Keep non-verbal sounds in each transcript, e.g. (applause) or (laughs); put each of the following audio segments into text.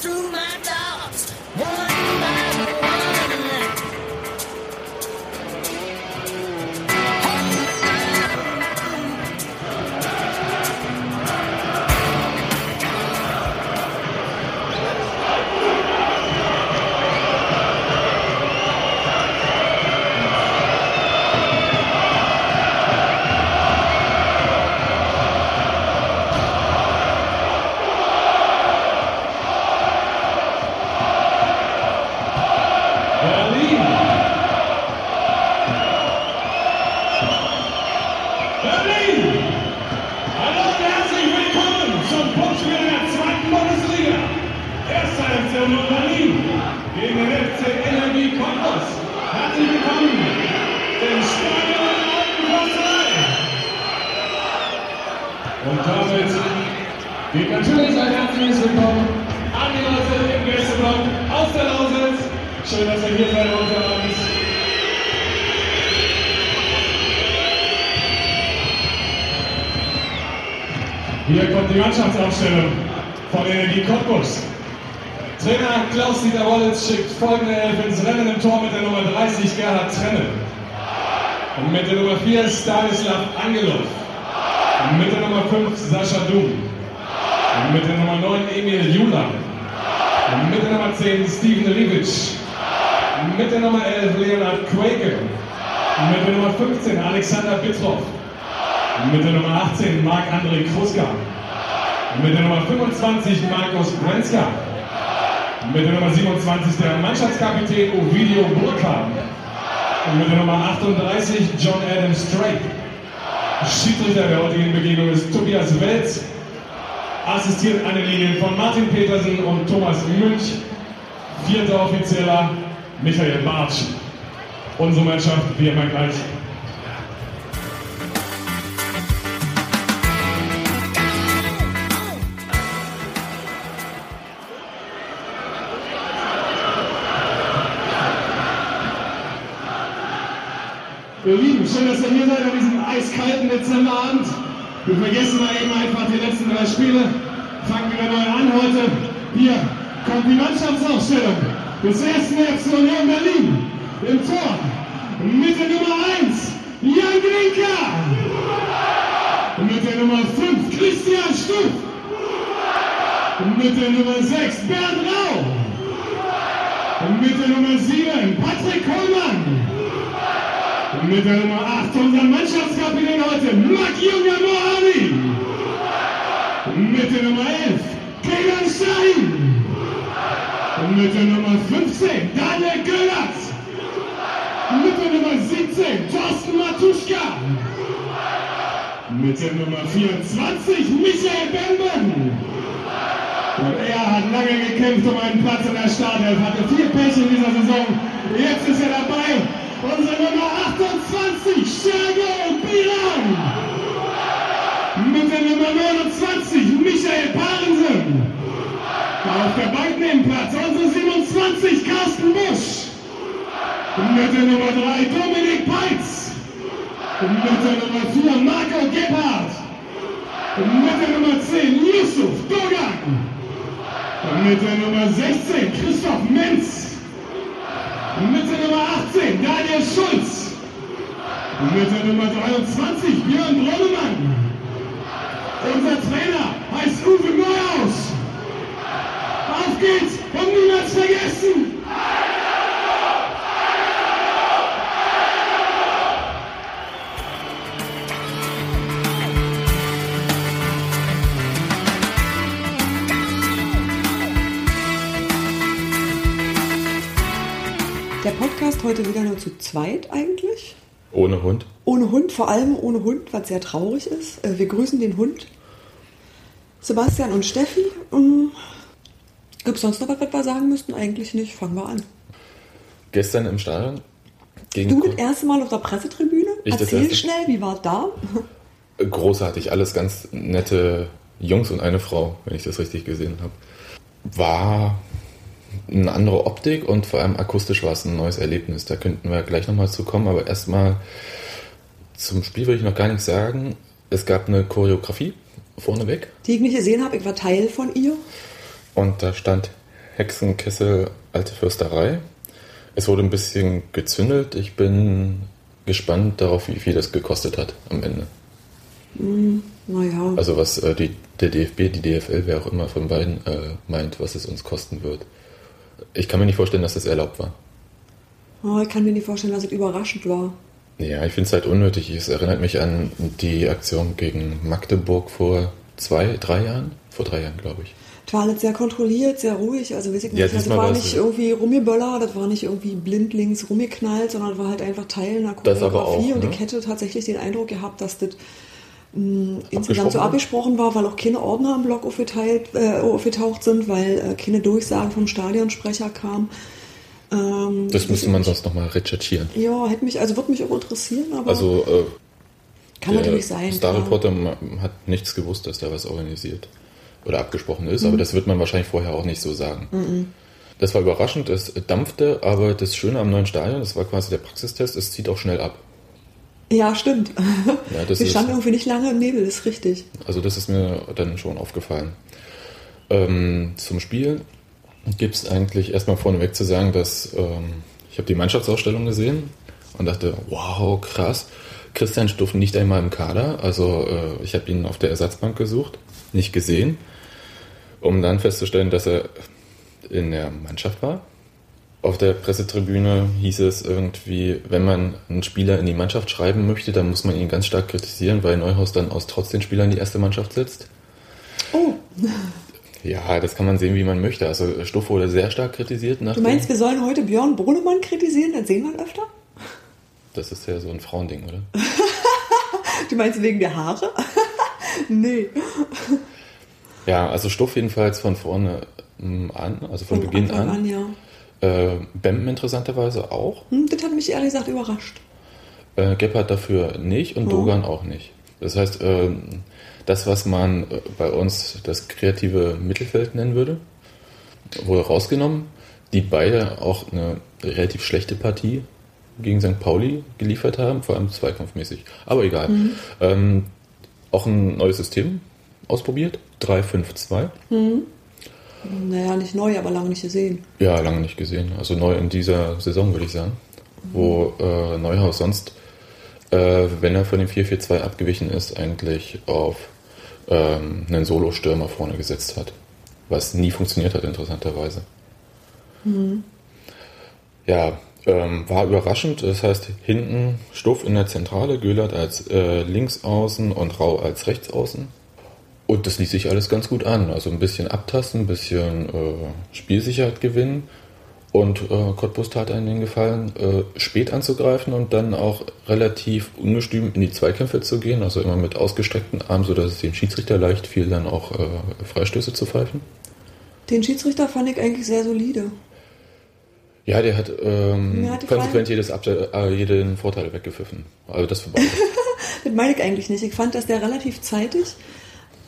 through my Union Berlin gegen den FC Energie Cottbus. Herzlich willkommen im Stadion Alten Försterei. Und damit geht natürlich ein herzliches Willkommen an die Leute im Gästeblock aus der Lausitz. Schön, dass ihr hier seid unter uns. Hier kommt die Mannschaftsaufstellung von Energie Cottbus. Trainer Klaus-Dieter Wollitz schickt folgende Elf ins Rennen im Tor mit der Nummer 30 Gerhard Trenne. Und mit der Nummer 4 Stanislav Angelov. Und mit der Nummer 5 Sascha Dum. Und mit der Nummer 9 Emil Jula. Und mit der Nummer 10 Steven Rivic. Und mit der Nummer 11 Leonard Quake. Und mit der Nummer 15 Alexander Bittroff. Und mit der Nummer 18 Marc-André Kruska. Und mit der Nummer 25 Markus Brenzka. Mit der Nummer 27 der Mannschaftskapitän Ovidio Burkhardt. Und mit der Nummer 38 John Adam Straight. Schiedsrichter der heutigen Begegnung ist Tobias Welz. Assistiert an den Linien von Martin Petersen und Thomas Münch. Vierter Offizieller Michael Bartsch. Unsere Mannschaft, wie immer gleich. Schön, dass ihr hier seid an diesem eiskalten Dezemberabend. Wir vergessen mal eben einfach die letzten drei Spiele. Fangen wieder neu an heute. Hier kommt die Mannschaftsaufstellung des ersten FC Union Berlin. Im Tor mit der Nummer 1 Jan Grinka. Mit der Nummer 5 Christian Stuff. Mit der Nummer 6 Bernd Rau. Mit der Nummer 7 Patrick Kollmann. Mit der Nummer 8 unser Mannschaftskapitän heute, Maki Yogamori. Und mit der Nummer 11, Kegan Stein. Mit der Nummer 15, Daniel Göllert. Mit der Nummer 17, Thorsten Matuschka. Mit der Nummer 24, Michael Bemben. Und er hat lange gekämpft um einen Platz in der Startelf, hatte viel Pech in dieser Saison. Jetzt ist er dabei. Unsere Nummer 28, Sergei Bilan. Mit der Nummer 29, Michael Parensen. Auf der Bank neben Platz unsere 27, Carsten Busch. Mit der Nummer 3, Dominik Peitz. Mit der Nummer 4, Marco Gebhardt. Mit der Nummer 10, Yusuf Dogan. Mit der Nummer 16, Christoph Menz. Mit der Nummer 18, Daniel Schulz. Mit der Nummer 23, Björn Bronnemann. Unser Trainer heißt Uwe Neuhaus. Auf geht's und niemals vergessen. Podcast heute wieder nur zu zweit eigentlich. Ohne Hund. Ohne Hund, vor allem ohne Hund, was sehr traurig ist. Äh, Wir grüßen den Hund. Sebastian und Steffi. Gibt es sonst noch was, was wir sagen müssten? Eigentlich nicht. Fangen wir an. Gestern im Stadion gegen Du das erste Mal auf der Pressetribüne? Ich das Erzähl schnell, wie war da? großartig, alles ganz nette Jungs und eine Frau, wenn ich das richtig gesehen habe. War eine andere Optik und vor allem akustisch war es ein neues Erlebnis. Da könnten wir gleich nochmal zu kommen, aber erstmal zum Spiel will ich noch gar nichts sagen. Es gab eine Choreografie vorneweg Die ich nicht gesehen habe, ich war Teil von ihr. und da stand Hexenkessel Alte Fürsterei. Es wurde ein bisschen gezündelt. Ich bin gespannt darauf, wie viel das gekostet hat am Ende. Naja, Also was äh, die, der DFB, die DFL, wer auch immer von beiden äh, meint, was es uns kosten wird. Ich kann mir nicht vorstellen, dass das erlaubt war. oh, ich kann mir nicht vorstellen, dass es überraschend war. Ja, ich finde es halt unnötig. Es erinnert mich an die Aktion gegen Magdeburg vor zwei, drei Jahren? Vor drei Jahren, glaube ich. Es war alles sehr kontrolliert, sehr ruhig. Also weiß ich Ja, nicht, das diesmal war war nicht irgendwie Rummiböller, das war nicht irgendwie blindlings rumgeknallt, sondern war halt einfach Teil einer Das Choreografie. auch, und ne? ich hätte tatsächlich den Eindruck gehabt, dass das mh, insgesamt Abgesprochen so abgesprochen war, weil auch keine Ordner im Blog aufgeteilt, äh, aufgetaucht sind, weil äh, keine Durchsagen vom Stadionsprecher kamen. Ähm, Das müsste man sonst nochmal recherchieren. Ja, hätte mich, also würde mich auch interessieren, aber Also äh, kann natürlich sein. Star. Reporter ma- hat nichts gewusst, dass da was organisiert oder abgesprochen ist, Mhm. aber das wird man wahrscheinlich vorher auch nicht so sagen. Das war überraschend, es dampfte, aber das Schöne am neuen Stadion, das war quasi der Praxistest, es zieht auch schnell ab. Ja, stimmt. Ja, das Wir standen irgendwie nicht lange im Nebel, ist richtig. Also das ist mir dann schon aufgefallen. Ähm, zum Spiel gibt es eigentlich erstmal vorneweg zu sagen, dass ähm, ich habe die Mannschaftsausstellung gesehen und dachte, wow, krass. Christian Stuff nicht einmal im Kader. Also äh, ich habe ihn auf der Ersatzbank gesucht, nicht gesehen, um dann festzustellen, dass er in der Mannschaft war. Auf der Pressetribüne hieß es irgendwie, wenn man einen Spieler in die Mannschaft schreiben möchte, dann muss man ihn ganz stark kritisieren, weil Neuhaus dann aus trotz den Spielern die erste Mannschaft setzt. Oh, Ja, das kann man sehen, wie man möchte. Also Stuff wurde sehr stark kritisiert. Du meinst, wir sollen heute Björn Bohlemann kritisieren? Dann sehen wir ihn öfter? das ist ja so ein Frauending, oder? (laughs) Du meinst wegen der Haare? (laughs) nee. Ja, also Stuff jedenfalls von vorne mm, an, also von, Beginn Anfang an. ja. Äh, Bem interessanterweise auch. Hm, das hat mich ehrlich gesagt überrascht. Äh, Gebhardt dafür nicht und Mhm. Dogan auch nicht. Das heißt, ähm, das, was man äh, bei uns das kreative Mittelfeld nennen würde, wurde rausgenommen, die beide auch eine relativ schlechte Partie gegen St. Pauli geliefert haben, vor allem zweikampfmäßig. Aber egal. Ähm, auch ein neues System ausprobiert, 3-5-2. Naja, nicht neu, aber lange nicht gesehen. Ja, lange nicht gesehen. Also neu in dieser Saison, würde ich sagen. Wo äh, Neuhaus sonst, äh, wenn er von dem 4-4-2 abgewichen ist, eigentlich auf ähm, einen Solo-Stürmer vorne gesetzt hat. Was nie funktioniert hat, interessanterweise. Ja, ähm, war überraschend. Das heißt, hinten Stuff in der Zentrale, Göhlert als äh, Linksaußen und Rau als Rechtsaußen. Und das ließ sich alles ganz gut an. Also ein bisschen abtasten, ein bisschen äh, Spielsicherheit gewinnen. Und äh, Cottbus tat einen den Gefallen, äh, spät anzugreifen und dann auch relativ ungestüm in die Zweikämpfe zu gehen. Also immer mit ausgestreckten Armen, sodass es dem Schiedsrichter leicht fiel, dann auch äh, Freistöße zu pfeifen. Den Schiedsrichter fand ich eigentlich sehr solide. Ja, der hat, ähm, hat konsequent jedes Abse äh, jeden Vorteil weggepfiffen. Also das für (laughs) beide. Das meine ich eigentlich nicht. Ich fand, dass der relativ zeitig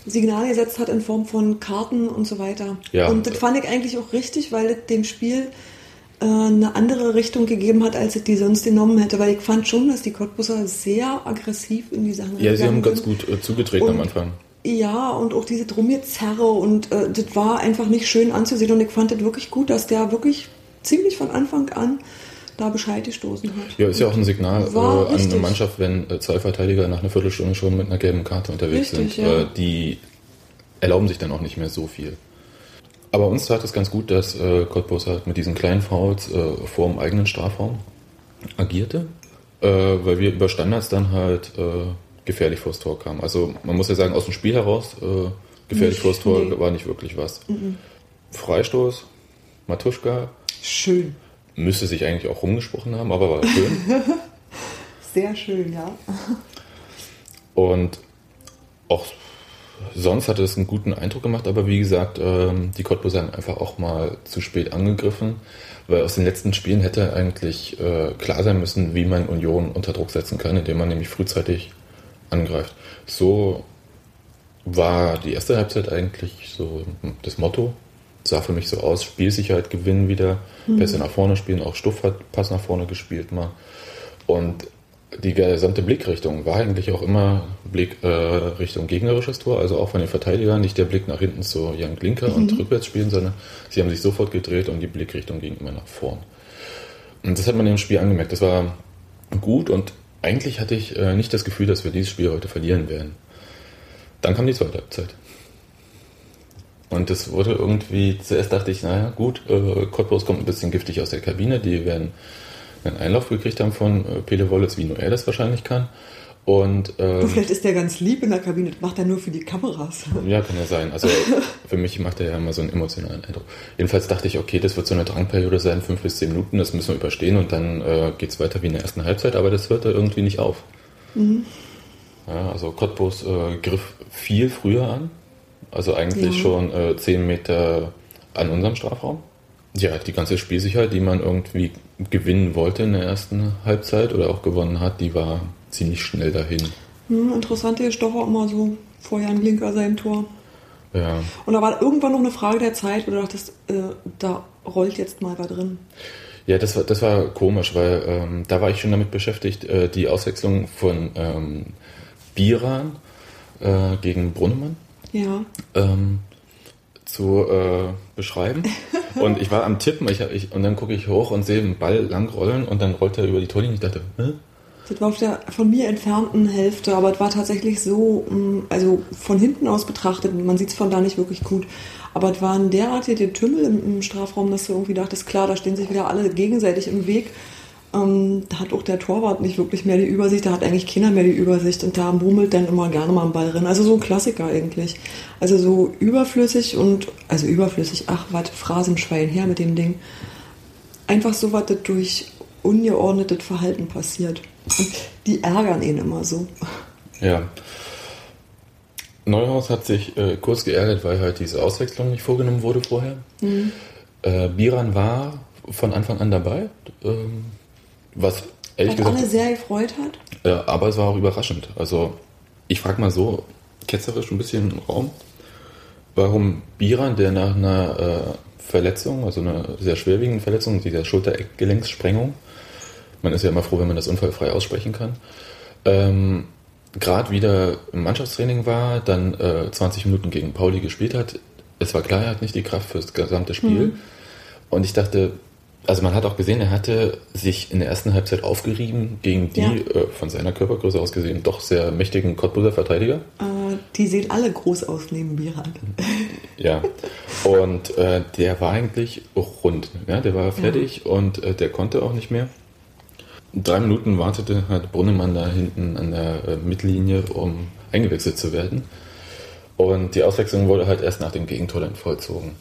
Signal gesetzt hat in Form von Karten und so weiter. Ja. Und das fand ich eigentlich auch richtig, weil es dem Spiel äh, eine andere Richtung gegeben hat, als es die sonst genommen hätte. Weil ich fand schon, dass die Cottbusser sehr aggressiv in die Sachen ja, sie haben reingegangen ganz sind. gut äh, zugetreten am Und- Anfang. Ja, und auch diese Drummezerre und äh, das war einfach nicht schön anzusehen und ich fand das wirklich gut, dass der wirklich ziemlich von Anfang an da Bescheid gestoßen hat. Ja, ist ja auch ein Signal äh, War an eine. Mannschaft, wenn äh, zwei Verteidiger nach einer Viertelstunde schon mit einer gelben Karte unterwegs Richtig, sind. ja. Äh, die erlauben sich dann auch nicht mehr so viel. Aber uns tat es ganz gut, dass äh, Cottbus halt mit diesen kleinen Fouls äh, vor dem eigenen Strafraum agierte, äh, weil wir über Standards dann halt äh, gefährlich vors Tor kamen. Also man muss ja sagen, aus dem Spiel heraus äh, gefährlich Nicht, vors Tor nee. war nicht wirklich was. Freistoß, Matuschka, Schön. Müsste sich eigentlich auch rumgesprochen haben, aber war schön. (laughs) Sehr schön, ja. Und auch sonst hatte es einen guten Eindruck gemacht, aber wie gesagt, ähm, die Cottbuser haben einfach auch mal zu spät angegriffen, weil aus den letzten Spielen hätte eigentlich äh, klar sein müssen, wie man Union unter Druck setzen kann, indem man nämlich frühzeitig angreift. So war die erste Halbzeit eigentlich so das Motto. Sah für mich so aus, Spielsicherheit gewinnen wieder, Pässe nach vorne spielen, auch Stuff hat Pass nach vorne gespielt mal. Und die gesamte Blickrichtung war eigentlich auch immer Blick äh, Richtung gegnerisches Tor, also auch von den Verteidigern, nicht der Blick nach hinten zu Jan Klinker und rückwärts spielen, sondern sie haben sich sofort gedreht und die Blickrichtung ging immer nach vorn. Und das hat man im Spiel angemerkt. Das war gut und eigentlich hatte ich äh, nicht das Gefühl, dass wir dieses Spiel heute verlieren werden. Dann kam die zweite Halbzeit. Und das wurde irgendwie, zuerst dachte ich, naja, gut, äh, Cottbus kommt ein bisschen giftig aus der Kabine, die werden einen Einlauf gekriegt haben von äh, Pele Wollitz, wie nur er das wahrscheinlich kann. Und Du, ähm, vielleicht ist der ganz lieb in der Kabine, das macht er nur für die Kameras. ja, kann ja sein. Also (laughs) für mich macht er ja immer so einen emotionalen Eindruck. Jedenfalls dachte ich, okay, das wird so eine Drangperiode sein, fünf bis zehn Minuten, das müssen wir überstehen und dann äh, geht's weiter wie in der ersten Halbzeit, aber das hörte irgendwie nicht auf. Ja, also Cottbus äh, griff viel früher an, also eigentlich Ja. schon äh, zehn Meter an unserem Strafraum. Ja, die ganze Spielsicherheit, die man irgendwie gewinnen wollte in der ersten Halbzeit oder auch gewonnen hat, die war ziemlich schnell dahin. Hm, interessant, hier ist doch auch immer so vor Jan Blinker sein Tor. Ja, Und da war irgendwann noch eine Frage der Zeit, wo du dachtest, äh, da rollt jetzt mal was drin. Ja, das war, das war komisch, weil ähm, da war ich schon damit beschäftigt, äh, die Auswechslung von ähm, Biran äh, gegen Brunnemann Ja. ähm, zu äh, beschreiben. (laughs) Und ich war am Tippen ich, ich, und dann gucke ich hoch und sehe den Ball lang rollen und dann rollt er über die Torlinie. Ich dachte, Hä? Das war auf der von mir entfernten Hälfte, aber es war tatsächlich so, mh, also von hinten aus betrachtet, man sieht es von da nicht wirklich gut, aber es waren derartige Tümmel im, im Strafraum, dass du irgendwie dachtest, klar, da stehen sich wieder alle gegenseitig im Weg. Ähm, da hat auch der Torwart nicht wirklich mehr die Übersicht, da hat eigentlich keiner mehr die Übersicht und da murmelt dann immer gerne mal ein Ball drin. Also so ein Klassiker eigentlich. Also so überflüssig und, also überflüssig, ach, was, Phrasenschwein her mit dem Ding einfach so was das durch ungeordnetes Verhalten passiert. Und die ärgern ihn immer so. Ja. Neuhaus hat sich äh, kurz geärgert, weil halt diese Auswechslung nicht vorgenommen wurde vorher. Äh, Biran war von Anfang an dabei, ähm, was ehrlich Was alle gesagt, sehr gefreut hat. äh, aber es war auch überraschend. Also ich frage mal so, ketzerisch ein bisschen im Raum, warum Biran, der nach einer äh, Verletzung, also einer sehr schwerwiegenden Verletzung, dieser Schulter-Eckgelenkssprengung, man ist ja immer froh, wenn man das unfallfrei aussprechen kann, ähm, gerade wieder im Mannschaftstraining war, dann äh, 20 Minuten gegen Pauli gespielt hat. Es war klar, er hat nicht die Kraft fürs gesamte Spiel. Und ich dachte, also man hat auch gesehen, er hatte sich in der ersten Halbzeit aufgerieben gegen die Ja. äh, von seiner Körpergröße aus gesehen doch sehr mächtigen Cottbuser Verteidiger. Äh, die sehen alle groß aus neben Biran. (laughs) Ja. Und äh, der war eigentlich rund. Ja? Der war fertig und äh, der konnte auch nicht mehr. Drei Minuten wartete halt Brunnemann da hinten an der äh, Mittellinie, um eingewechselt zu werden. Und die Auswechslung wurde halt erst nach dem Gegentor dann vollzogen.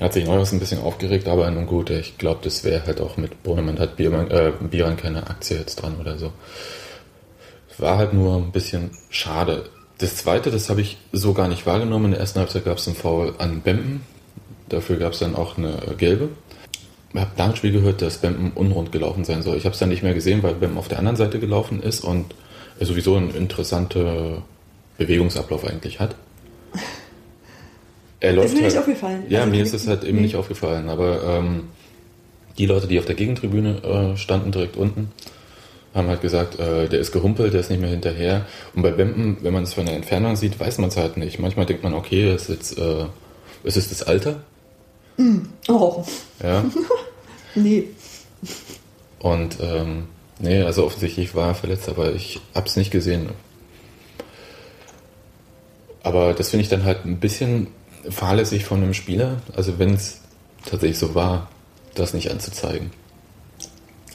Hat sich Neuhaus ein bisschen aufgeregt, aber nun gut, ich glaube, das wäre halt auch mit Brunnemann, hat Biermann, äh, Bieran keine Aktie jetzt dran oder so. War halt nur ein bisschen schade. Das zweite, das habe ich so gar nicht wahrgenommen. In der ersten Halbzeit gab es einen Foul an Bempen. Dafür gab es dann auch eine gelbe. Ich habe dem Spiel gehört, dass Bempen unrund gelaufen sein soll. Ich habe es dann nicht mehr gesehen, weil Bempen auf der anderen Seite gelaufen ist und sowieso einen interessanten Bewegungsablauf eigentlich hat. Er läuft Ist mir nicht halt- aufgefallen. Ja, Also mir ist es halt eben nee. nicht aufgefallen. Aber ähm, die Leute, die auf der Gegentribüne äh, standen, direkt unten, haben halt gesagt, äh, der ist gehumpelt, der ist nicht mehr hinterher. Und bei Bempen, wenn man es von der Entfernung sieht, weiß man es halt nicht. Manchmal denkt man, okay, ist jetzt, äh, ist es das Alter? Oh, Ja. (laughs) nee. Und ähm, nee, also offensichtlich war er verletzt, aber ich hab's nicht gesehen. Aber das finde ich dann halt ein bisschen fahrlässig von einem Spieler. Also wenn es tatsächlich so war, das nicht anzuzeigen.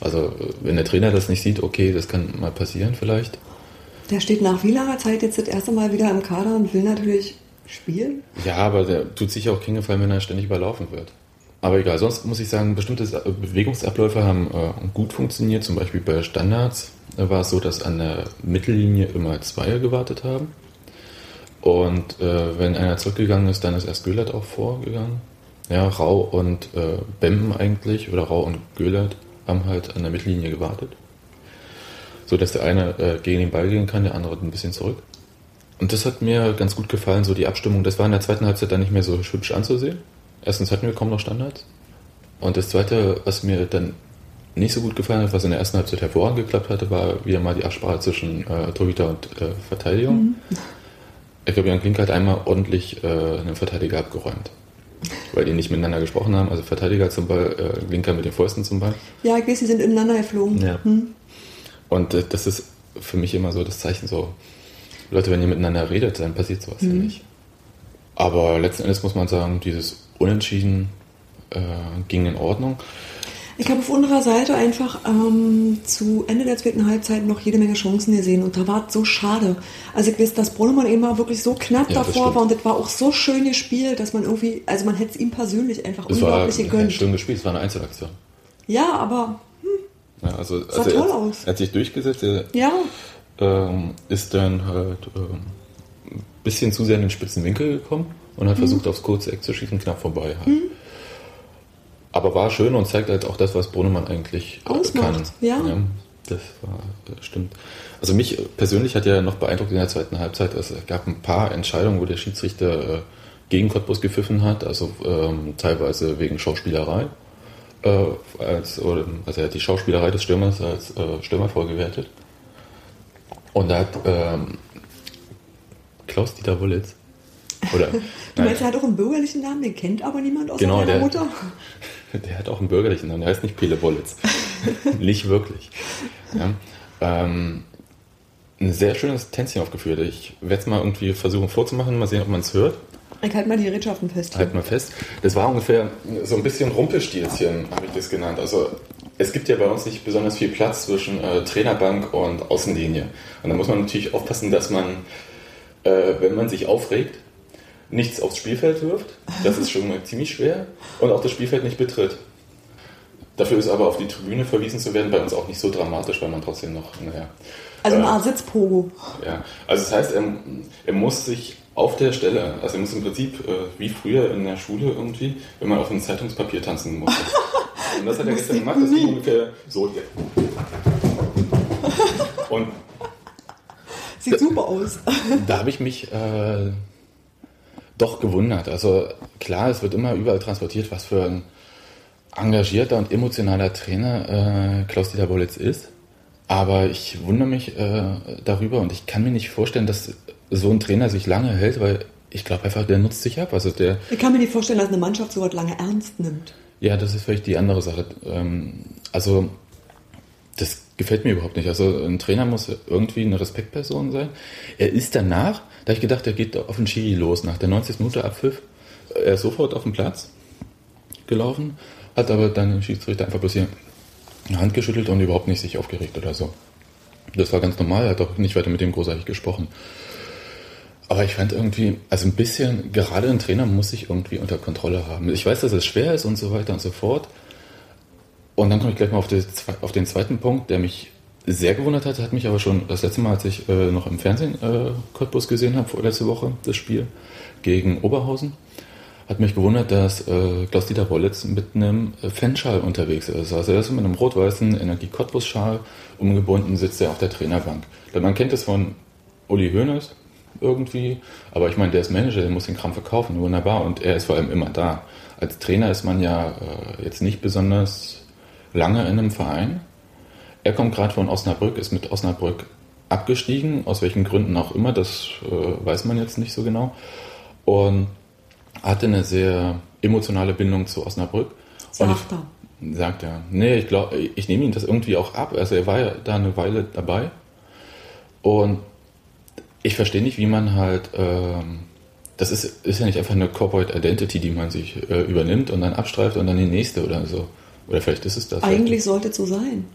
Also wenn der Trainer das nicht sieht, okay, das kann mal passieren vielleicht. Der steht nach wie langer Zeit jetzt das erste Mal wieder im Kader und will natürlich spielen. Ja, aber der tut sich auch keinen Gefallen, wenn er ständig überlaufen wird. Aber egal, sonst muss ich sagen, bestimmte Sa- Bewegungsabläufe haben äh, gut funktioniert. Zum Beispiel bei Standards äh, war es so, dass an der Mittellinie immer Zweier gewartet haben. Und äh, wenn einer zurückgegangen ist, dann ist erst Göhlert auch vorgegangen. Ja, Rau und äh, Bemben eigentlich, oder Rau und Göhlert haben halt an der Mittellinie gewartet. So dass der eine äh, gegen den Ball gehen kann, der andere ein bisschen zurück. Und das hat mir ganz gut gefallen, so die Abstimmung. Das war in der zweiten Halbzeit dann nicht mehr so hübsch anzusehen. Erstens hatten wir kaum noch Standards. Und das zweite, was mir dann nicht so gut gefallen hat, was in der ersten Halbzeit hervorragend geklappt hatte, war wieder mal die Absprache zwischen äh, Torhüter und äh, Verteidigung. Mhm. Ich glaube, Jan Klink hat einmal ordentlich äh, einen Verteidiger abgeräumt. Weil die nicht miteinander gesprochen haben. Also Verteidiger zum Ball, äh, Linker mit den Fäusten zum Ball. Ja, ich weiß, die sind ineinander geflogen. Ja. Hm. Und äh, das ist für mich immer so das Zeichen so, Leute, wenn ihr miteinander redet, dann passiert sowas ja nicht. Aber letzten Endes muss man sagen, dieses Unentschieden äh, ging in Ordnung. Ich habe auf unserer Seite einfach ähm, zu Ende der zweiten Halbzeit noch jede Menge Chancen gesehen und da war es so schade. Also ich weiß, dass Brunnemann eben mal wirklich so knapp Ja, davor war und das war auch so schön gespielt, dass man irgendwie, also man hätte es ihm persönlich einfach Es war unglaublich ein gegönnt. schön gespielt, es war eine Einzelaktion. Ja, aber Ja, also, Sah also toll er, aus. er hat sich durchgesetzt, er ja, ähm, ist dann halt ähm, ein bisschen zu sehr in den spitzen Winkel gekommen und Mhm. hat versucht, aufs kurze Eck zu schießen, knapp vorbei halt. Aber war schön und zeigt halt auch das, was Brunnemann eigentlich Ausmacht, kann. ja. Das war, äh, stimmt. Also mich persönlich hat ja noch beeindruckt in der zweiten Halbzeit, es gab ein paar Entscheidungen, wo der Schiedsrichter äh, gegen Cottbus gepfiffen hat, also ähm, teilweise wegen Schauspielerei. Äh, als, also er hat die Schauspielerei des Stürmers als äh, Stürmer vorgewertet. Und da hat ähm, Klaus-Dieter Wollitz, oder, du nein, meinst, er hat auch einen bürgerlichen Namen, den kennt aber niemand außer Genau, der- Mutter. (laughs) der hat auch einen bürgerlichen Namen, der heißt nicht Pele Wollitz. (laughs) nicht wirklich. Ja, ähm, ein sehr schönes Tänzchen aufgeführt. Ich werde es mal irgendwie versuchen vorzumachen, mal sehen, ob man es hört. Ich halte mal die Gerätschaften fest. Halt mal fest. Das war ungefähr so ein bisschen Rumpelstilzchen, habe ich das genannt. Also es gibt ja bei uns nicht besonders viel Platz zwischen äh, Trainerbank und Außenlinie. Und da muss man natürlich aufpassen, dass man, äh, wenn man sich aufregt, nichts aufs Spielfeld wirft. Das ist schon mal ziemlich schwer. Und auch das Spielfeld nicht betritt. Dafür ist aber auf die Tribüne verwiesen zu werden bei uns auch nicht so dramatisch, weil man trotzdem noch, naja. Also eine äh, Art Sitzpogo. ja, also das heißt, er, er muss sich auf der Stelle, also er muss im Prinzip äh, wie früher in der Schule irgendwie, wenn man auf einem Zeitungspapier tanzen musste. (laughs) Und das hat er gestern gemacht, das ging ungefähr so hier. Und Sieht super aus. da habe ich mich äh, doch gewundert. Also klar, es wird immer überall transportiert, was für ein engagierter und emotionaler Trainer äh, Klaus-Dieter Bollitz ist. Aber ich wundere mich äh, darüber und ich kann mir nicht vorstellen, dass so ein Trainer sich lange hält, weil ich glaube einfach, der nutzt sich ab. Also der, Ich kann mir nicht vorstellen, dass eine Mannschaft so was lange ernst nimmt. ja, das ist vielleicht die andere Sache. Ähm, also das gefällt mir überhaupt nicht. Also ein Trainer muss irgendwie eine Respektperson sein. Er ist danach, da ich gedacht, er geht auf den Schiri los, nach der 90. Minute Abpfiff. Er ist sofort auf den Platz gelaufen, hat aber dann den Schiedsrichter einfach bloß hier eine Hand geschüttelt und überhaupt nicht sich aufgeregt oder so. Das war ganz normal, er hat auch nicht weiter mit dem großartig gesprochen. Aber ich fand irgendwie, also ein bisschen, gerade ein Trainer muss sich irgendwie unter Kontrolle haben. Ich weiß, dass es schwer ist und so weiter und so fort. Und dann komme ich gleich mal auf, die, auf den zweiten Punkt, der mich sehr gewundert hat, hat mich aber schon das letzte Mal, als ich äh, noch im Fernsehen äh, Cottbus gesehen habe, vorletzte Woche, das Spiel gegen Oberhausen, hat mich gewundert, dass äh, Klaus-Dieter Wollitz mit einem äh, Fanschal unterwegs ist. Also er ist mit einem rot-weißen Energie-Cottbus-Schal umgebunden, sitzt er auf der Trainerbank. Man kennt es von Uli Hoeneß irgendwie, aber ich meine, der ist Manager, der muss den Kram verkaufen, wunderbar. Und er ist vor allem immer da. Als Trainer ist man ja äh, jetzt nicht besonders lange in einem Verein. Er kommt gerade von Osnabrück, ist mit Osnabrück abgestiegen, aus welchen Gründen auch immer, das äh, weiß man jetzt nicht so genau. Und hatte eine sehr emotionale Bindung zu Osnabrück. Und Sagt er. ich, sagt er. Nee, ich glaube, ich nehme ihm das irgendwie auch ab. Also er war ja da eine Weile dabei. Und ich verstehe nicht, wie man halt, ähm, das ist, ist ja nicht einfach eine Corporate Identity, die man sich äh, übernimmt und dann abstreift und dann die nächste oder so. Oder vielleicht ist es das. Eigentlich sollte es so sein.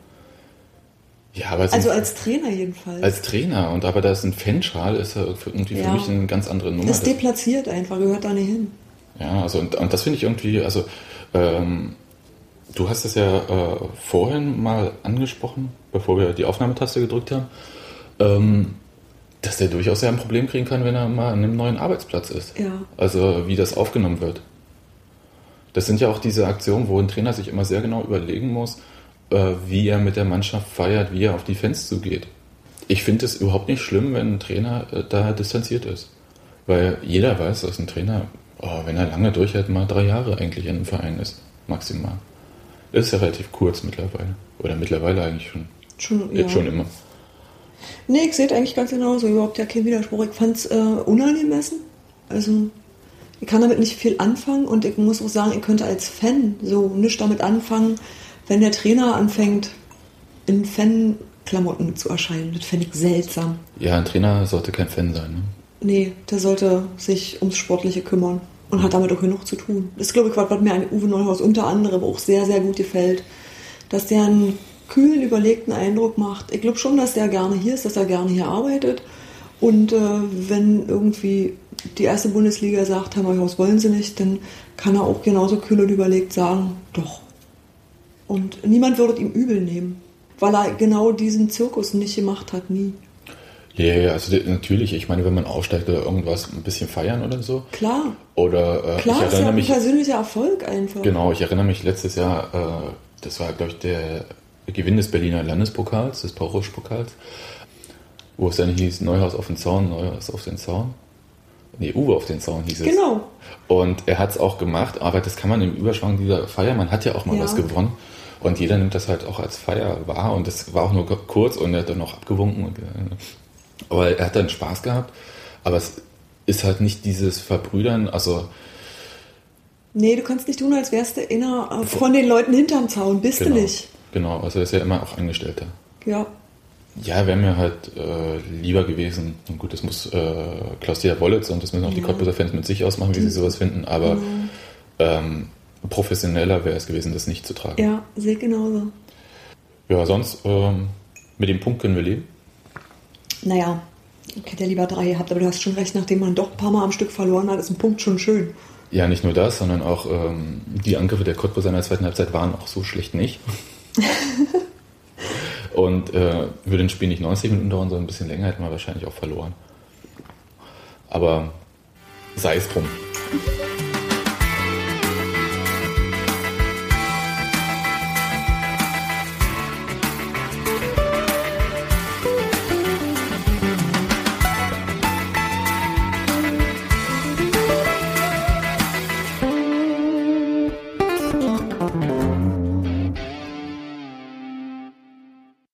Ja, aber Also als Trainer jedenfalls. als Trainer und aber da ist ein Fanschal, ist ja irgendwie für Ja. mich eine ganz andere Nummer. ist Das- deplatziert einfach, gehört da nicht hin. Ja, also und, und das finde ich irgendwie, also ähm, du hast es ja äh, vorhin mal angesprochen, bevor wir die Aufnahmetaste gedrückt haben, ähm, dass der durchaus ja ein Problem kriegen kann, wenn er mal an einem neuen Arbeitsplatz ist. Ja. Also wie das aufgenommen wird. Das sind ja auch diese Aktionen, wo ein Trainer sich immer sehr genau überlegen muss, äh, wie er mit der Mannschaft feiert, wie er auf die Fans zugeht. Ich finde es überhaupt nicht schlimm, wenn ein Trainer äh, da distanziert ist. Weil jeder weiß, dass ein Trainer, oh, wenn er lange durchhält, mal drei Jahre eigentlich in einem Verein ist. Maximal. Ist ja relativ kurz mittlerweile. Oder mittlerweile eigentlich schon. Schon, Jetzt ja. schon immer. Nee, ich sehe es eigentlich ganz genauso. Überhaupt ja kein Widerspruch. Ich fand es äh, unangemessen. Also, ich kann damit nicht viel anfangen und ich muss auch sagen, ich könnte als Fan so nicht damit anfangen, wenn der Trainer anfängt, in Fan-Klamotten zu erscheinen. Das fände ich seltsam. Ja, ein Trainer sollte kein Fan sein. Ne? Nee, der sollte sich ums Sportliche kümmern und hat damit auch genug zu tun. Das ist, glaube ich, was, was mir an Uwe Neuhaus unter anderem auch sehr, sehr gut gefällt. Dass der einen kühlen, überlegten Eindruck macht. Ich glaube schon, dass der gerne hier ist, dass er gerne hier arbeitet. Und äh, wenn irgendwie die erste Bundesliga sagt, Herr Neuhaus wollen sie nicht, dann kann er auch genauso kühl und überlegt sagen, doch. Und niemand würde ihm übel nehmen, weil er genau diesen Zirkus nicht gemacht hat, nie. Ja, ja, also natürlich, ich meine, wenn man aufsteigt oder irgendwas ein bisschen feiern oder so. Klar, Oder äh, klar, ich ist ja erinnere ein mich. persönlicher Erfolg einfach. Genau, ich erinnere mich letztes Jahr, äh, das war, glaube ich, der Gewinn des Berliner Landespokals, des Paurusch-Pokals, wo es dann hieß, Neuhaus auf den Zaun, Neuhaus auf den Zaun. Nee, Uwe auf den Zaun hieß es. Genau. Und er hat es auch gemacht, aber das kann man im Überschwang dieser Feier, man hat ja auch mal Ja. was gewonnen. Und jeder nimmt das halt auch als Feier wahr und das war auch nur kurz und er hat dann noch abgewunken. Und, äh, aber er hat dann Spaß gehabt, aber es ist halt nicht dieses Verbrüdern, also Nee, du kannst nicht tun, als wärst du einer äh, von den Leuten hinterm Zaun. Bist genau, du nicht. genau, also er ist ja immer auch Angestellter. Ja. Ja, wäre mir halt äh, lieber gewesen. Und gut, das muss äh, Klaus-Dieter Wollitz und das müssen auch die Ja. Cottbuser Fans mit sich ausmachen, wie sie sowas finden, aber ähm, professioneller wäre es gewesen, das nicht zu tragen. Ja, sehe genauso. Ja, sonst ähm, mit dem Punkt können wir leben. Naja, ich hätte ja lieber drei gehabt, aber du hast schon recht, nachdem man doch ein paar Mal am Stück verloren hat, ist ein Punkt schon schön. Ja, nicht nur das, sondern auch ähm, die Angriffe der Cottbuser in der zweiten Halbzeit waren auch so schlecht nicht. (laughs) Und äh, würde ein Spiel nicht 90 Minuten dauern, sondern ein bisschen länger, hätten wir wahrscheinlich auch verloren. Aber sei es drum.